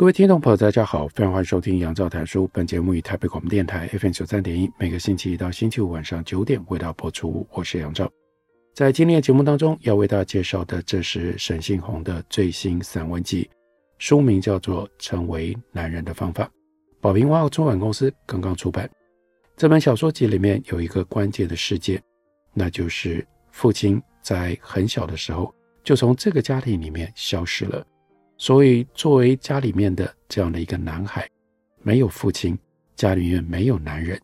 各位听众朋友，大家好，非常欢迎收听杨照谈书。本节目以台北广播电台 FM 九三点一，每个星期一到星期五晚上九点为大家播出。我是杨照。在今天的节目当中，要为大家介绍的，这是沈信宏的最新散文集，书名叫做《成为男人的方法》，宝瓶文化出版公司刚刚出版。这本小说集里面有一个关键的事件，那就是父亲在很小的时候就从这个家庭里面消失了。所以，作为家里面的这样的一个男孩，没有父亲，家里面没有男人，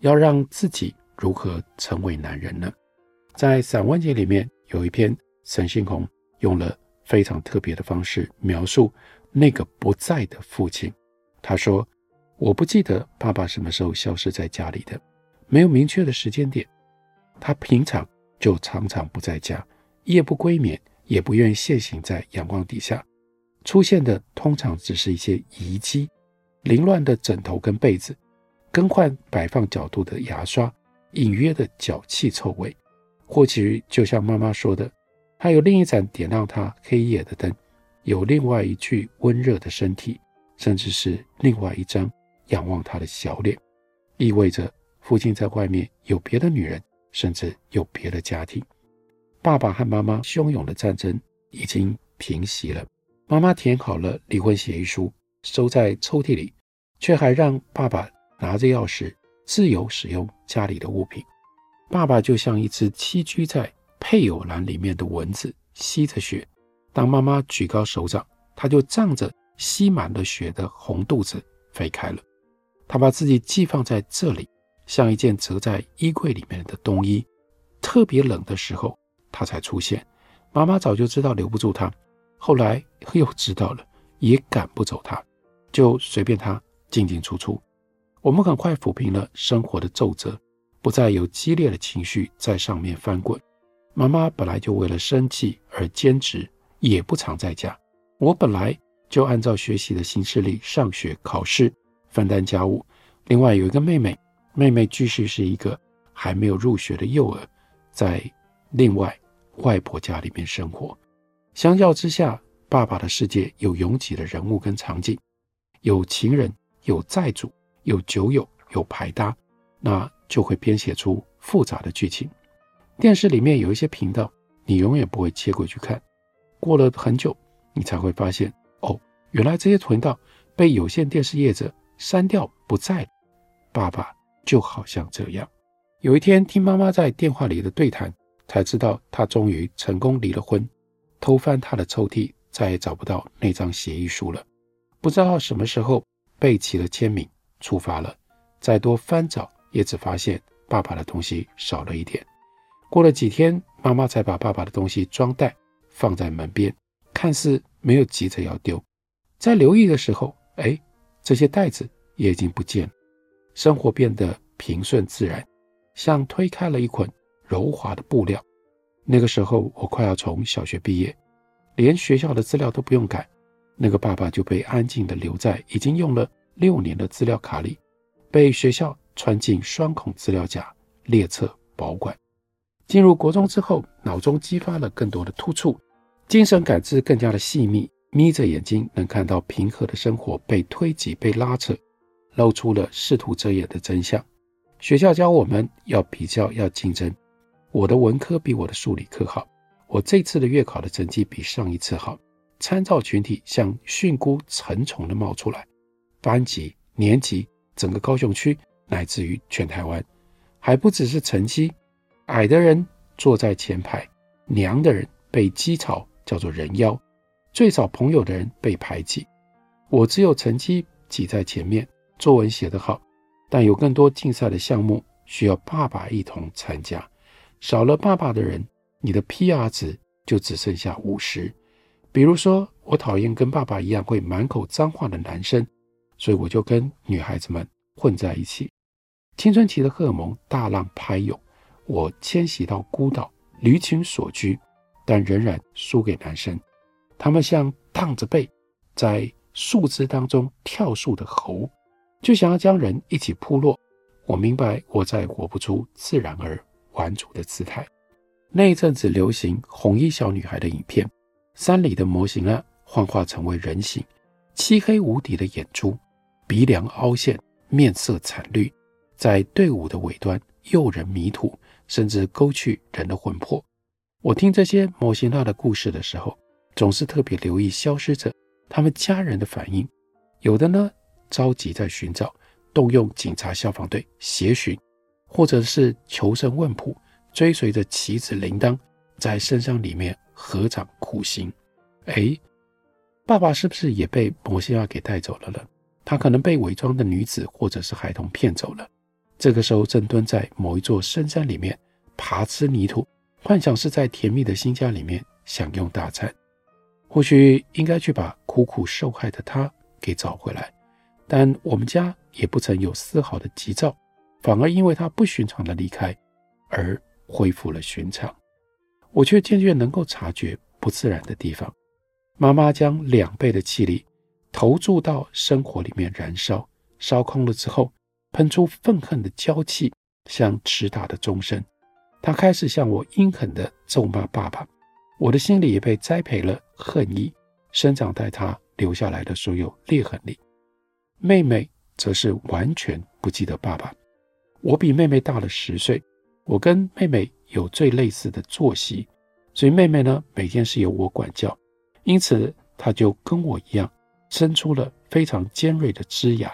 要让自己如何成为男人呢？在散文集里面有一篇，沈星红用了非常特别的方式描述那个不在的父亲。他说：“我不记得爸爸什么时候消失在家里的，没有明确的时间点。他平常就常常不在家，夜不归眠，也不愿现形在阳光底下。”出现的通常只是一些遗迹、凌乱的枕头跟被子、更换摆放角度的牙刷、隐约的脚气臭味，或许就像妈妈说的，还有另一盏点亮他黑夜的灯，有另外一具温热的身体，甚至是另外一张仰望他的小脸，意味着父亲在外面有别的女人，甚至有别的家庭。爸爸和妈妈汹涌的战争已经平息了。妈妈填好了离婚协议书，收在抽屉里，却还让爸爸拿着钥匙自由使用家里的物品。爸爸就像一只栖居在配偶栏里面的蚊子，吸着血。当妈妈举高手掌，他就仗着吸满了血的红肚子飞开了。他把自己寄放在这里，像一件折在衣柜里面的冬衣。特别冷的时候，他才出现。妈妈早就知道留不住他。后来又知道了，也赶不走他，就随便他进进出出。我们很快抚平了生活的皱褶，不再有激烈的情绪在上面翻滚。妈妈本来就为了生计而兼职，也不常在家。我本来就按照学习的行事历上学、考试、分担家务。另外有一个妹妹，妹妹继续是一个还没有入学的幼儿，在另外外婆家里面生活。相较之下，爸爸的世界有拥挤的人物跟场景，有情人，有债主，有酒友，有牌搭，那就会编写出复杂的剧情。电视里面有一些频道，你永远不会切过去看，过了很久，你才会发现，哦，原来这些频道被有线电视业者删掉不在了。爸爸就好像这样，有一天听妈妈在电话里的对谈，才知道他终于成功离了婚。偷翻他的抽屉，再也找不到那张协议书了。不知道什么时候备齐了签名，出发了。再多翻找，也只发现爸爸的东西少了一点。过了几天，妈妈才把爸爸的东西装袋放在门边，看似没有急着要丢。在留意的时候，哎，这些袋子也已经不见了。生活变得平顺自然，像推开了一捆柔滑的布料。那个时候，我快要从小学毕业，连学校的资料都不用改，那个爸爸就被安静地留在已经用了六年的资料卡里，被学校穿进双孔资料夹列册保管。进入国中之后，脑中激发了更多的突触，精神感知更加的细腻，眯着眼睛能看到平和的生活被推挤、被拉扯，露出了试图遮掩的真相。学校教我们要比较，要竞争。我的文科比我的数理科好，我这次的月考的成绩比上一次好。参照群体像蕈菇成虫的冒出来，班级、年级、整个高雄区，乃至于全台湾，还不只是成绩。矮的人坐在前排，娘的人被讥嘲，叫做人妖。最少朋友的人被排挤。我只有成绩挤在前面，作文写得好，但有更多竞赛的项目需要爸爸一同参加。少了爸爸的人，你的 PR 值就只剩下五十。比如说，我讨厌跟爸爸一样会满口脏话的男生，所以我就跟女孩子们混在一起。青春期的荷尔蒙大浪拍涌，我迁徙到孤岛，离群索居，但仍然输给男生。他们像荡着背在树枝当中跳树的猴，就想要将人一起扑落。我明白，我再活不出自然而玩主的姿态。那一阵子流行红衣小女孩的影片。山里的模型呢，幻化成为人形，漆黑无底的眼珠，鼻梁凹陷，面色惨绿，在队伍的尾端诱人迷途，甚至勾去人的魂魄。我听这些模型化的故事的时候，总是特别留意消失者他们家人的反应。有的呢，着急在寻找，动用警察、消防队协寻，或者是求神问卜，追随着棋子铃铛，在深山里面。合掌苦行，哎，爸爸是不是也被摩西亚给带走了呢？他可能被伪装的女子或者是孩童骗走了。这个时候正蹲在某一座深山里面爬吃泥土，幻想是在甜蜜的新家里面享用大餐。或许应该去把苦苦受害的他给找回来，但我们家也不曾有丝毫的急躁，反而因为他不寻常的离开而恢复了寻常。我却渐渐能够察觉不自然的地方。妈妈将两倍的气力投注到生活里面燃烧，烧空了之后，喷出愤恨的娇气，像迟打的钟声。她开始向我阴狠地咒骂爸爸。我的心里也被栽培了恨意，生长在她留下来的所有裂痕里。妹妹则是完全不记得爸爸。我比妹妹大了十岁，我跟妹妹。有最类似的作息，所以妹妹呢，每天是由我管教，因此她就跟我一样，生出了非常尖锐的枝芽。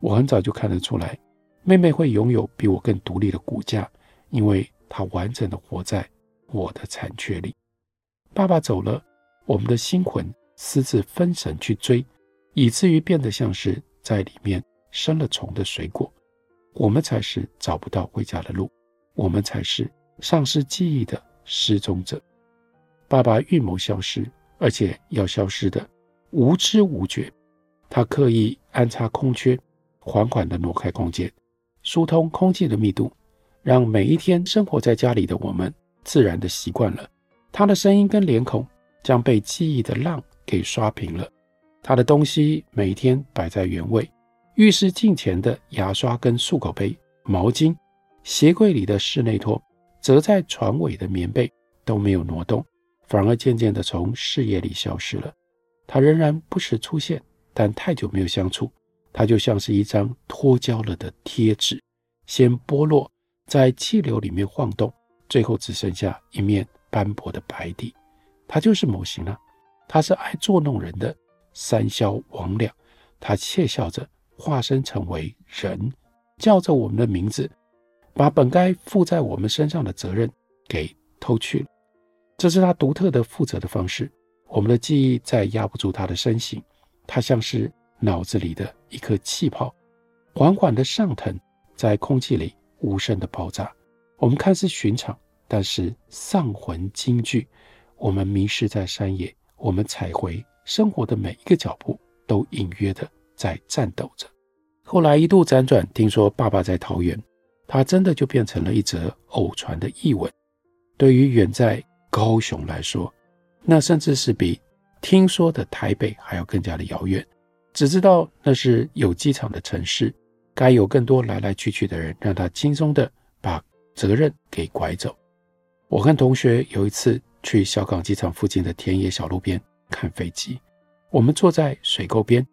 我很早就看得出来，妹妹会拥有比我更独立的骨架，因为她完整的活在我的残缺里。爸爸走了，我们的心魂私自分神去追，以至于变得像是在里面生了虫的水果。我们才是找不到回家的路，我们才是。丧失记忆的失踪者，爸爸预谋消失，而且要消失的无知无觉。他刻意安插空缺，缓缓地挪开空间，疏通空气的密度，让每一天生活在家里的我们自然地习惯了他的声音跟脸孔，将被记忆的浪给刷平了。他的东西每天摆在原位，浴室镜前的牙刷跟漱口杯、毛巾，鞋柜里的室内拖。折在床尾的棉被都没有挪动，反而渐渐地从视野里消失了。他仍然不时出现，但太久没有相处，他就像是一张脱胶了的贴纸，先剥落，在气流里面晃动，最后只剩下一面斑驳的白底。他就是模型了，他是爱捉弄人的三消魍魎，他窃笑着化身成为人，叫着我们的名字。把本该负在我们身上的责任给偷去了，这是他独特的负责的方式。我们的记忆再压不住他的身形，他像是脑子里的一颗气泡，缓缓的上腾，在空气里无声的爆炸。我们看似寻常，但是丧魂惊惧。我们迷失在山野，我们踩回生活的每一个脚步，都隐约的在颤抖着。后来一度辗转，听说爸爸在桃园。他真的就变成了一则偶传的译文。对于远在高雄来说，那甚至是比听说的台北还要更加的遥远。只知道那是有机场的城市，该有更多来来去去的人，让他轻松的把责任给拐走。我和同学有一次去小港机场附近的田野小路边看飞机，我们坐在水沟边，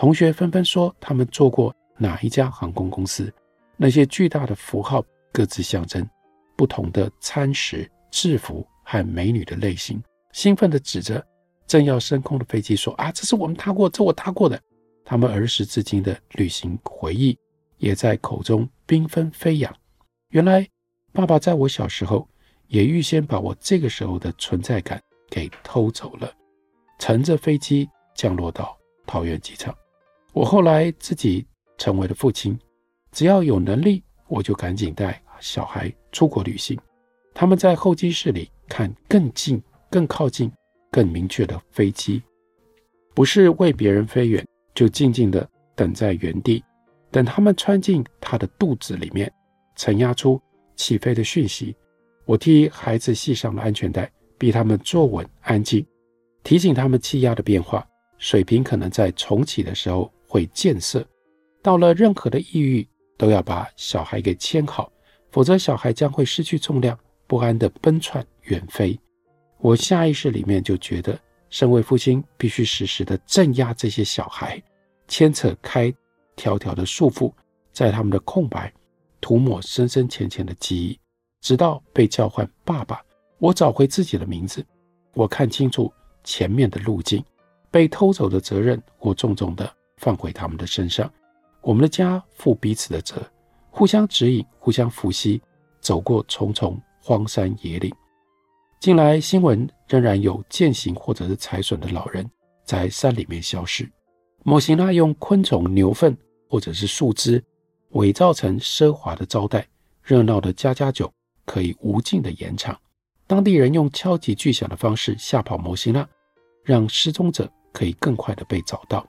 同学纷纷说他们坐过哪一家航空公司。那些巨大的符号各自象征不同的餐食、制服和美女的类型，兴奋地指着正要升空的飞机说：“啊，这是我们踏过，这我踏过的。”他们儿时至今的旅行回忆也在口中缤纷飞扬。原来，爸爸在我小时候也预先把我这个时候的存在感给偷走了，乘着飞机降落到桃园机场。我后来自己成为了父亲。只要有能力，我就赶紧带小孩出国旅行。他们在候机室里看更近更靠近、更明确的飞机，不是为别人飞远，就静静地等在原地，等他们穿进他的肚子里面，承压出起飞的讯息。我替孩子系上了安全带，逼他们坐稳、安静，提醒他们气压的变化，水平可能在重启的时候会建设。到了任何的抑郁，都要把小孩给牵好，否则小孩将会失去重量，不安地奔窜远飞。我下意识里面就觉得，身为父亲必须时时地镇压这些小孩，牵扯开条条的束缚，在他们的空白涂抹深深浅浅的记忆，直到被叫唤爸爸，我找回自己的名字，我看清楚前面的路径，被偷走的责任，我重重地放回他们的身上。我们的家负彼此的责，互相指引，互相扶携，走过重重荒山野岭。近来新闻仍然有健行或者是采笋的老人在山里面消失。某型那用昆虫、牛粪或者是树枝伪造成奢华的招待，热闹的家家酒可以无尽的延长。当地人用敲击巨响的方式吓跑某型那，让失踪者可以更快的被找到。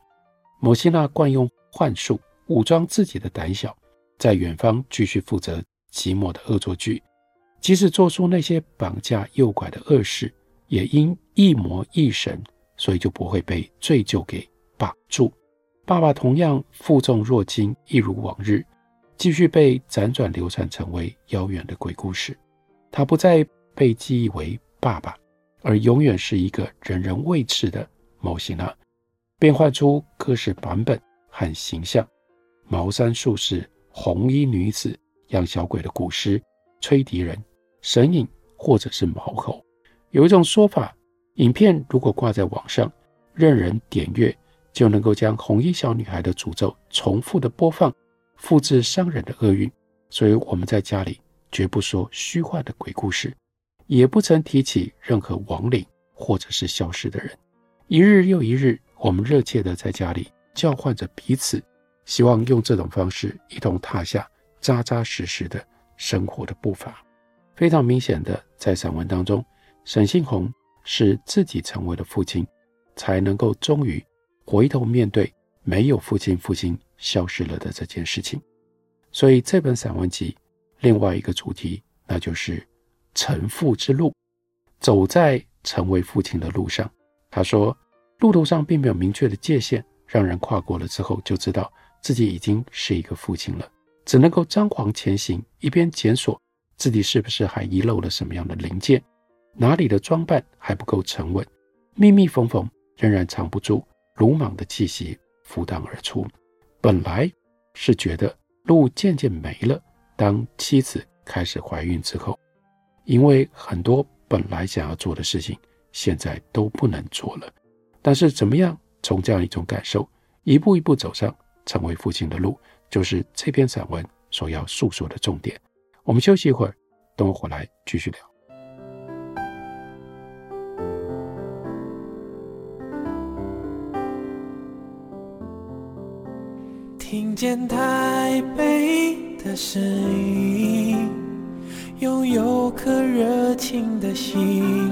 某型那惯用幻术。武装自己的胆小，在远方继续负责寂寞的恶作剧，即使做出那些绑架诱拐的恶事，也因一魔一神，所以就不会被罪疚给绑住。爸爸同样负重若轻，一如往日，继续被辗转流传成为遥远的鬼故事。他不再被记忆为爸爸，而永远是一个人人畏惧的某型那，变换出各式版本和形象。茅山术士、红衣女子、养小鬼的古诗、吹笛人、神隐，或者是毛猴。有一种说法，影片如果挂在网上，任人点阅，就能够将红衣小女孩的诅咒重复的播放，复制伤人的厄运。所以我们在家里绝不说虚幻的鬼故事，也不曾提起任何亡灵或者是消失的人。一日又一日，我们热切的在家里叫唤着彼此。希望用这种方式一同踏下扎扎实实的生活的步伐。非常明显的，在散文当中，沈信宏是自己成为了父亲，才能够终于回头面对没有父亲，父亲消失了的这件事情。所以这本散文集另外一个主题，那就是成父之路，走在成为父亲的路上。他说，路途上并没有明确的界限，让人跨过了之后就知道。自己已经是一个父亲了，只能够张狂前行，一边检索自己是不是还遗漏了什么样的零件，哪里的装扮还不够沉稳，密密缝缝仍然藏不住鲁莽的气息浮荡而出。本来是觉得路渐渐没了，当妻子开始怀孕之后，因为很多本来想要做的事情，现在都不能做了。但是怎么样从这样一种感受，一步一步走上。成为父亲的路，就是这篇散文所要诉说的重点。我们休息一会儿，等我回来继续聊。听见台北的声音，拥有颗热情的心，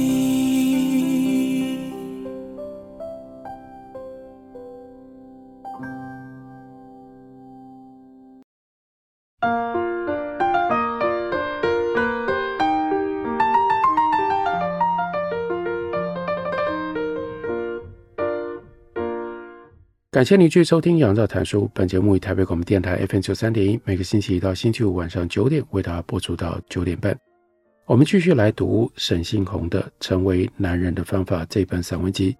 感谢您继续收听《杨照谈书》。本节目以台北广播电台 FM 九三点一，每个星期一到星期五晚上九点为大家播出到九点半。我们继续来读沈信宏的《成为男人的方法》这本散文集。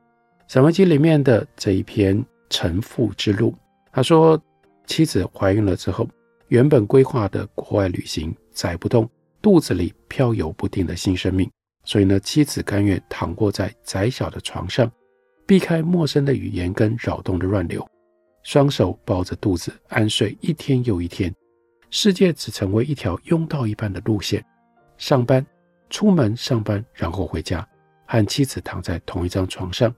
散文集里面的这一篇《成父之路》，他说，妻子怀孕了之后，原本规划的国外旅行载不动肚子里飘游不定的新生命，所以呢，妻子甘愿躺卧在窄小的床上。避开陌生的语言跟扰动的乱流，双手抱着肚子安睡一天又一天，世界只成为一条拥道一般的路线。上班、出门、上班，然后回家，和妻子躺在同一张床上，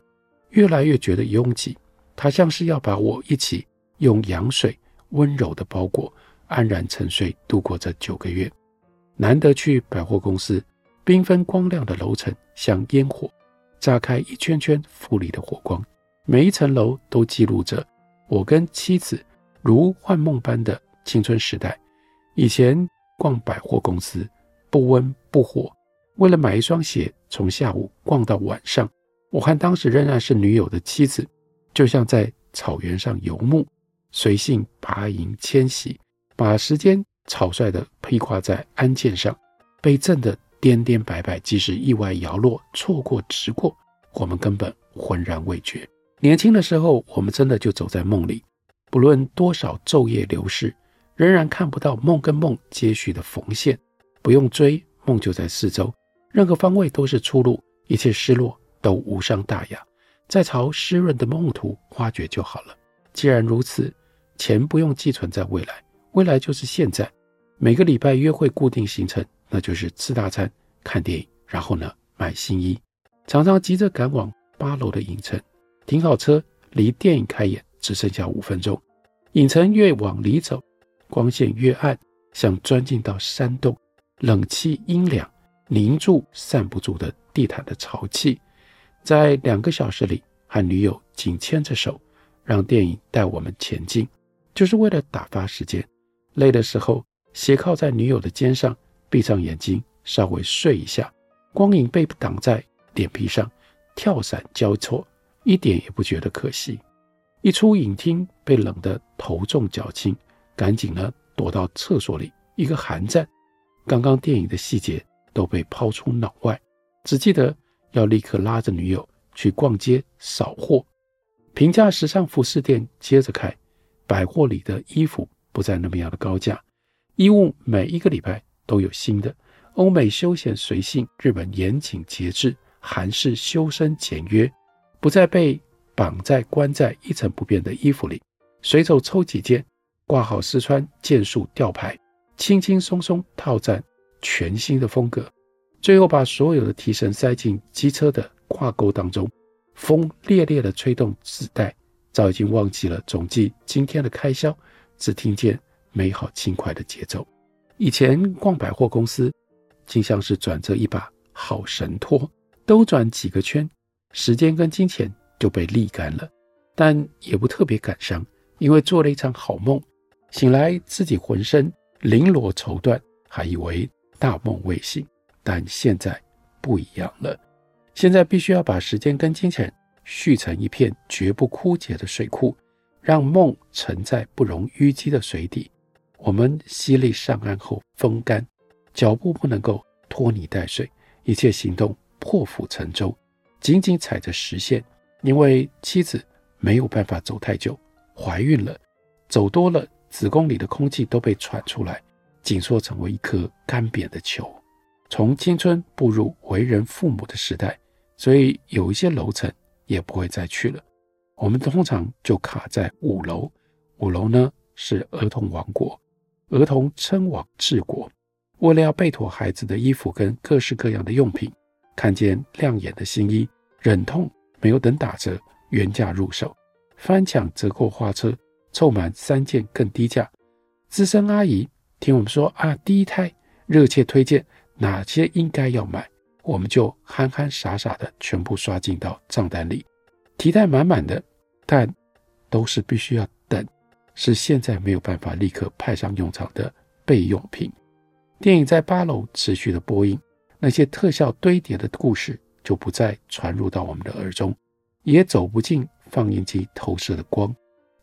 越来越觉得拥挤，他像是要把我一起用羊水温柔的包裹，安然沉睡度过这九个月。难得去百货公司，缤纷光亮的楼层像烟火，炸开一圈圈富丽的火光，每一层楼都记录着我跟妻子如幻梦般的青春时代。以前逛百货公司不温不火，为了买一双鞋，从下午逛到晚上。我和当时仍然是女友的妻子，就像在草原上游牧，随性拔营迁徙，把时间草率地披挂在鞍箭上，被震得颠颠摆摆。即使意外摇落，错过直过，我们根本浑然未觉。年轻的时候，我们真的就走在梦里，不论多少昼夜流逝，仍然看不到梦跟梦接续的缝线。不用追，梦就在四周，任何方位都是出路，一切失落。都无伤大雅，再朝湿润的梦途挖掘就好了。既然如此，钱不用寄存在未来，未来就是现在。每个礼拜约会固定行程，那就是吃大餐、看电影，然后呢，买新衣。常常急着赶往八楼的影城，停好车，离电影开演只剩下五分钟。影城越往里走，光线越暗，像钻进到山洞，冷气阴凉，凝住散不住的地毯的潮气。在两个小时里，和女友紧牵着手，让电影带我们前进，就是为了打发时间。累的时候，斜靠在女友的肩上，闭上眼睛，稍微睡一下。光影被挡在脸皮上，跳伞交错，一点也不觉得可惜。一出影厅，被冷得头重脚轻，赶紧呢躲到厕所里，一个寒战。刚刚电影的细节都被抛出脑外，只记得。要立刻拉着女友去逛街扫货，平价时尚服饰店接着开，百货里的衣服不再那么样的高价，衣物每一个礼拜都有新的。欧美休闲随性，日本严谨节制，韩式修身简约，不再被绑在关在一成不变的衣服里，随手抽几件，挂好试穿，件数吊牌，轻轻松松套战全新的风格。最后把所有的提神塞进机车的挂钩当中，风烈烈地吹动纸带，早已经忘记了总计今天的开销，只听见美好轻快的节奏。以前逛百货公司，竟像是转着一把好神拖，兜转几个圈，时间跟金钱就被沥干了，但也不特别感伤，因为做了一场好梦，醒来自己浑身绫罗绸缎，还以为大梦未醒。但现在不一样了，现在必须要把时间跟金钱蓄成一片绝不枯竭的水库，让梦沉在不容淤积的水底。我们吸力上岸后风干，脚步不能够拖泥带水，一切行动破釜沉舟，紧紧踩着实线。因为妻子没有办法走太久，怀孕了，走多了，子宫里的空气都被喘出来，紧缩成为一颗干瘪的球。从青春步入为人父母的时代，所以有一些楼层也不会再去了。我们通常就卡在五楼，五楼呢是儿童王国，儿童称王治国。为了要备妥孩子的衣服跟各式各样的用品，看见亮眼的新衣，忍痛没有等打折，原价入手，翻抢折扣花车，凑满三件更低价。资深阿姨听我们说啊，第一胎热切推荐。哪些应该要买，我们就憨憨傻傻的全部刷进到账单里，提袋满满的，但都是必须要等，是现在没有办法立刻派上用场的备用品。电影在八楼持续的播映，那些特效堆叠的故事就不再传入到我们的耳中，也走不进放映机投射的光，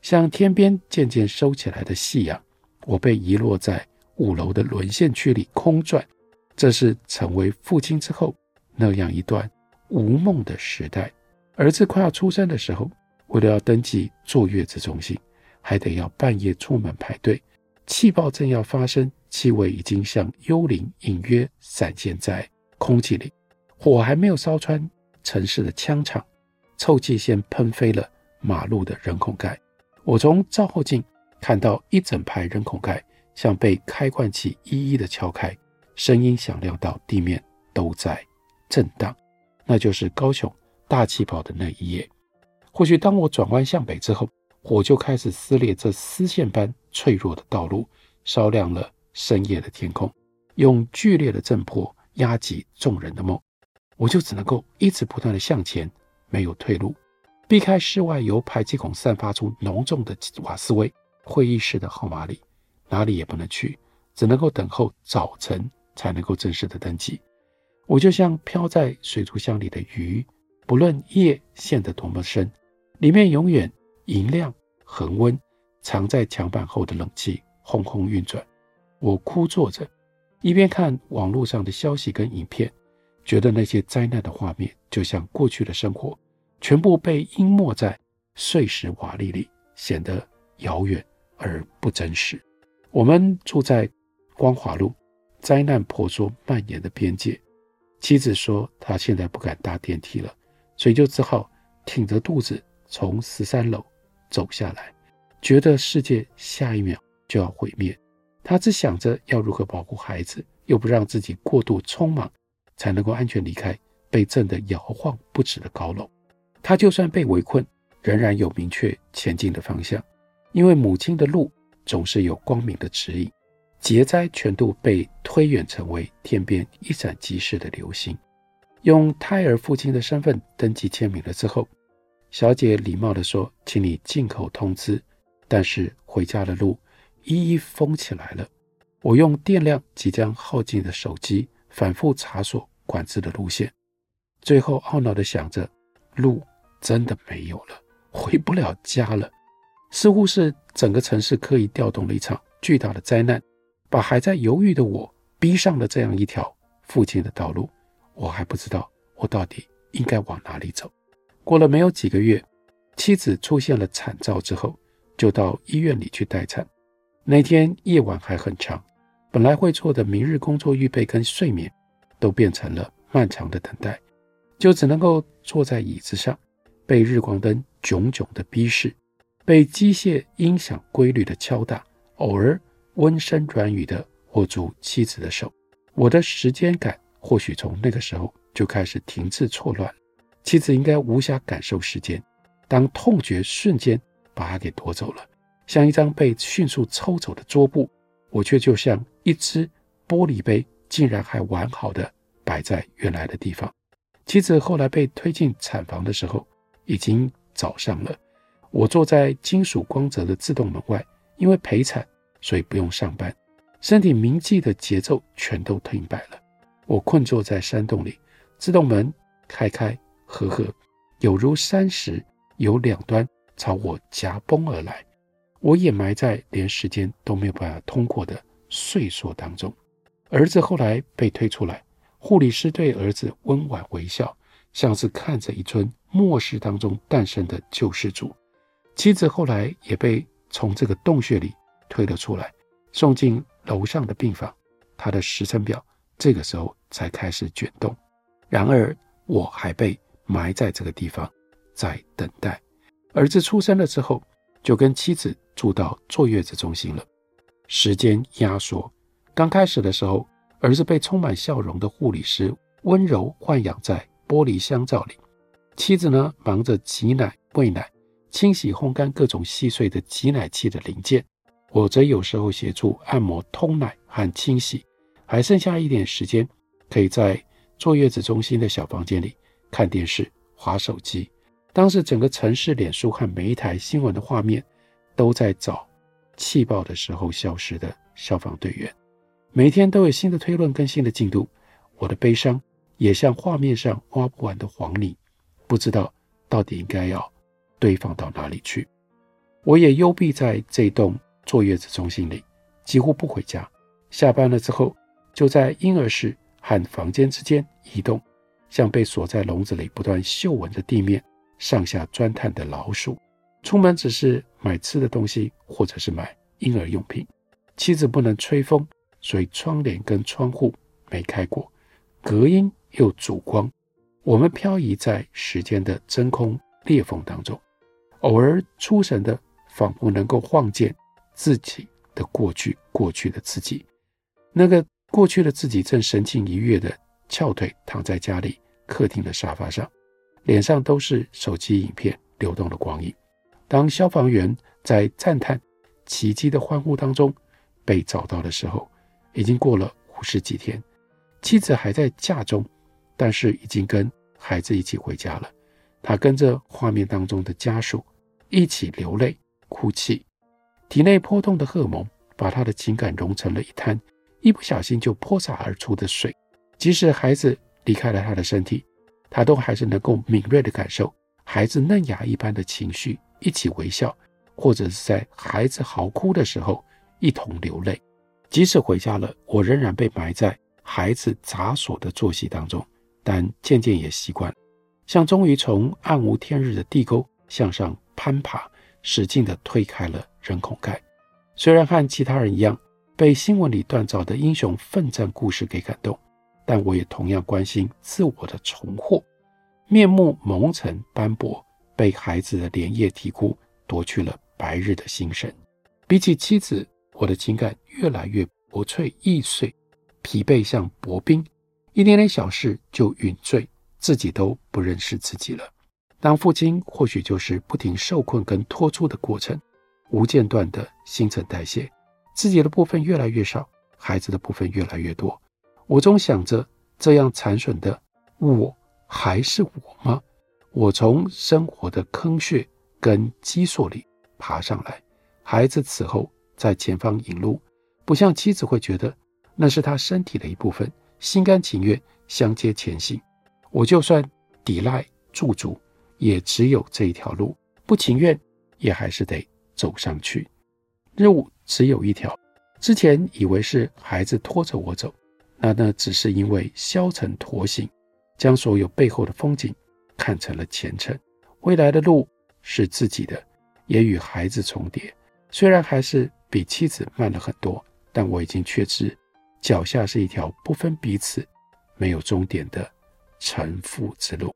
像天边渐渐收起来的夕阳，我被遗落在五楼的沦陷区里空转。这是成为父亲之后那样一段无梦的时代。儿子快要出生的时候，为了要登记坐月子中心，还得要半夜出门排队。气爆正要发生，气味已经像幽灵隐约闪现在空气里。火还没有烧穿城市的枪场，臭气先喷飞了马路的人孔盖。我从照后镜看到一整排人孔盖像被开罐器一一的敲开。声音响亮到地面都在震荡，那就是高雄大气泡的那一夜。或许当我转弯向北之后，火就开始撕裂这丝线般脆弱的道路，烧亮了深夜的天空，用剧烈的震波压挤众人的梦。我就只能够一直不断地向前，没有退路，避开室外由排气孔散发出浓重的瓦斯味。会议室的号码里，哪里也不能去，只能够等候早晨才能够正式的登机。我就像漂在水族箱里的鱼，不论夜陷得多么深，里面永远银亮恒温，藏在墙板后的冷气轰轰运转。我枯坐着，一边看网络上的消息跟影片，觉得那些灾难的画面就像过去的生活，全部被淹没在碎石瓦砾里，显得遥远。而不真实。我们住在光华路，灾难婆娑蔓延的边界。妻子说，她现在不敢搭电梯了，所以就只好挺着肚子从十三楼走下来，觉得世界下一秒就要毁灭。他只想着要如何保护孩子，又不让自己过度匆忙，才能够安全离开被震得摇晃不止的高楼。他就算被围困，仍然有明确前进的方向。因为母亲的路总是有光明的指引，劫灾全都被推远成为天边一闪即逝的流星。用胎儿父亲的身份登记签名了之后，小姐礼貌地说：“请你进口通知。”但是回家的路一一封起来了。我用电量即将耗尽的手机反复查索管制的路线，最后懊恼地想着：路真的没有了，回不了家了。似乎是整个城市刻意调动了一场巨大的灾难，把还在犹豫的我逼上了这样一条附近的道路。我还不知道我到底应该往哪里走。过了没有几个月，妻子出现了惨兆之后，就到医院里去待产。那天夜晚还很长，本来会做的明日工作预备跟睡眠，都变成了漫长的等待，就只能够坐在椅子上，被日光灯炯炯的逼视。被机械音响规律的敲打，偶尔温声软语的握住妻子的手，我的时间感或许从那个时候就开始停滞错乱。妻子应该无暇感受时间，当痛觉瞬间把她给夺走了，像一张被迅速抽走的桌布，我却就像一只玻璃杯，竟然还完好的摆在原来的地方。妻子后来被推进产房的时候，已经早上了。我坐在金属光泽的自动门外，因为陪产，所以不用上班。身体铭记的节奏全都停摆了。我困坐在山洞里，自动门开开呵呵，有如山石由两端朝我夹崩而来。我掩埋在连时间都没有办法通过的岁数当中。儿子后来被推出来，护理师对儿子温婉微笑，像是看着一尊末世当中诞生的救世主。妻子后来也被从这个洞穴里推了出来，送进楼上的病房。他的时辰表这个时候才开始卷动。然而，我还被埋在这个地方，在等待。儿子出生了之后，就跟妻子住到坐月子中心了。时间压缩，刚开始的时候，儿子被充满笑容的护理师温柔豢养在玻璃香皂里，妻子呢，忙着挤奶、喂奶。清洗、烘干各种细碎的挤奶器的零件，我则有时候协助按摩、通奶和清洗，还剩下一点时间，可以在坐月子中心的小房间里看电视、划手机。当时整个城市脸书和每一台新闻的画面都在找气爆的时候消失的消防队员，每天都有新的推论跟新的进度。我的悲伤也像画面上挖不完的黄泥，不知道到底应该要。堆放到哪里去？我也幽闭在这栋坐月子中心里，几乎不回家。下班了之后，就在婴儿室和房间之间移动，像被锁在笼子里不断嗅闻着地面上下钻探的老鼠。出门只是买吃的东西，或者是买婴儿用品。妻子不能吹风，所以窗帘跟窗户没开过，隔音又阻光。我们漂移在时间的真空裂缝当中。偶尔出神的，仿佛能够晃见自己的过去，过去的自己。那个过去的自己正神情愉悦的翘腿躺在家里客厅的沙发上，脸上都是手机影片流动的光影。当消防员在赞叹奇迹的欢呼当中被找到的时候，已经过了五十几天，妻子还在家中，但是已经跟孩子一起回家了。他跟着画面当中的家属一起流泪哭泣，体内波动的荷尔蒙把他的情感融成了一滩一不小心就泼洒而出的水。即使孩子离开了他的身体，他都还是能够敏锐地感受孩子嫩芽一般的情绪，一起微笑，或者是在孩子嚎哭的时候一同流泪。即使回家了，我仍然被埋在孩子杂琐的作息当中，但渐渐也习惯。像终于从暗无天日的地沟向上攀爬，使劲地推开了人孔盖。虽然和其他人一样被新闻里锻造的英雄奋战故事给感动，但我也同样关心自我的重获。面目蒙尘斑驳，被孩子的连夜啼哭夺去了白日的心神。比起妻子，我的情感越来越薄脆易碎，疲惫像薄冰，一点点小事就陨坠。自己都不认识自己了。当父亲，或许就是不停受困跟脱出的过程，无间断的新陈代谢，自己的部分越来越少，孩子的部分越来越多。我总想着，这样残损的我还是我吗？我从生活的坑穴跟基锁里爬上来，孩子此后在前方引路，不像妻子会觉得那是他身体的一部分，心甘情愿相接前行。我就算抵赖驻足，也只有这一条路，不情愿也还是得走上去。路只有一条，之前以为是孩子拖着我走，那那只是因为消沉驼行，将所有背后的风景看成了前程。未来的路是自己的，也与孩子重叠。虽然还是比妻子慢了很多，但我已经确知，脚下是一条不分彼此、没有终点的。沉浮之路，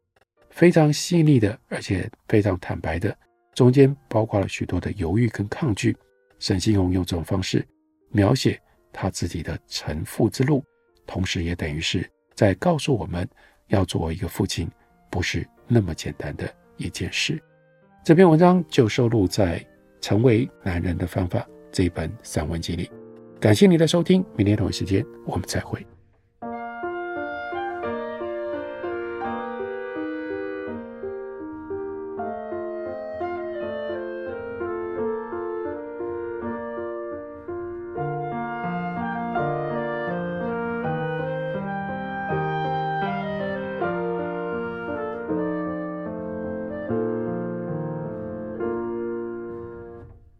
非常细腻的，而且非常坦白的，中间包括了许多的犹豫跟抗拒。沈信宏用这种方式描写他自己的沉浮之路，同时也等于是在告诉我们要做一个父亲不是那么简单的一件事。这篇文章就收录在《成为男人的方法》这一本散文集里。感谢你的收听，明天同一时间我们再会。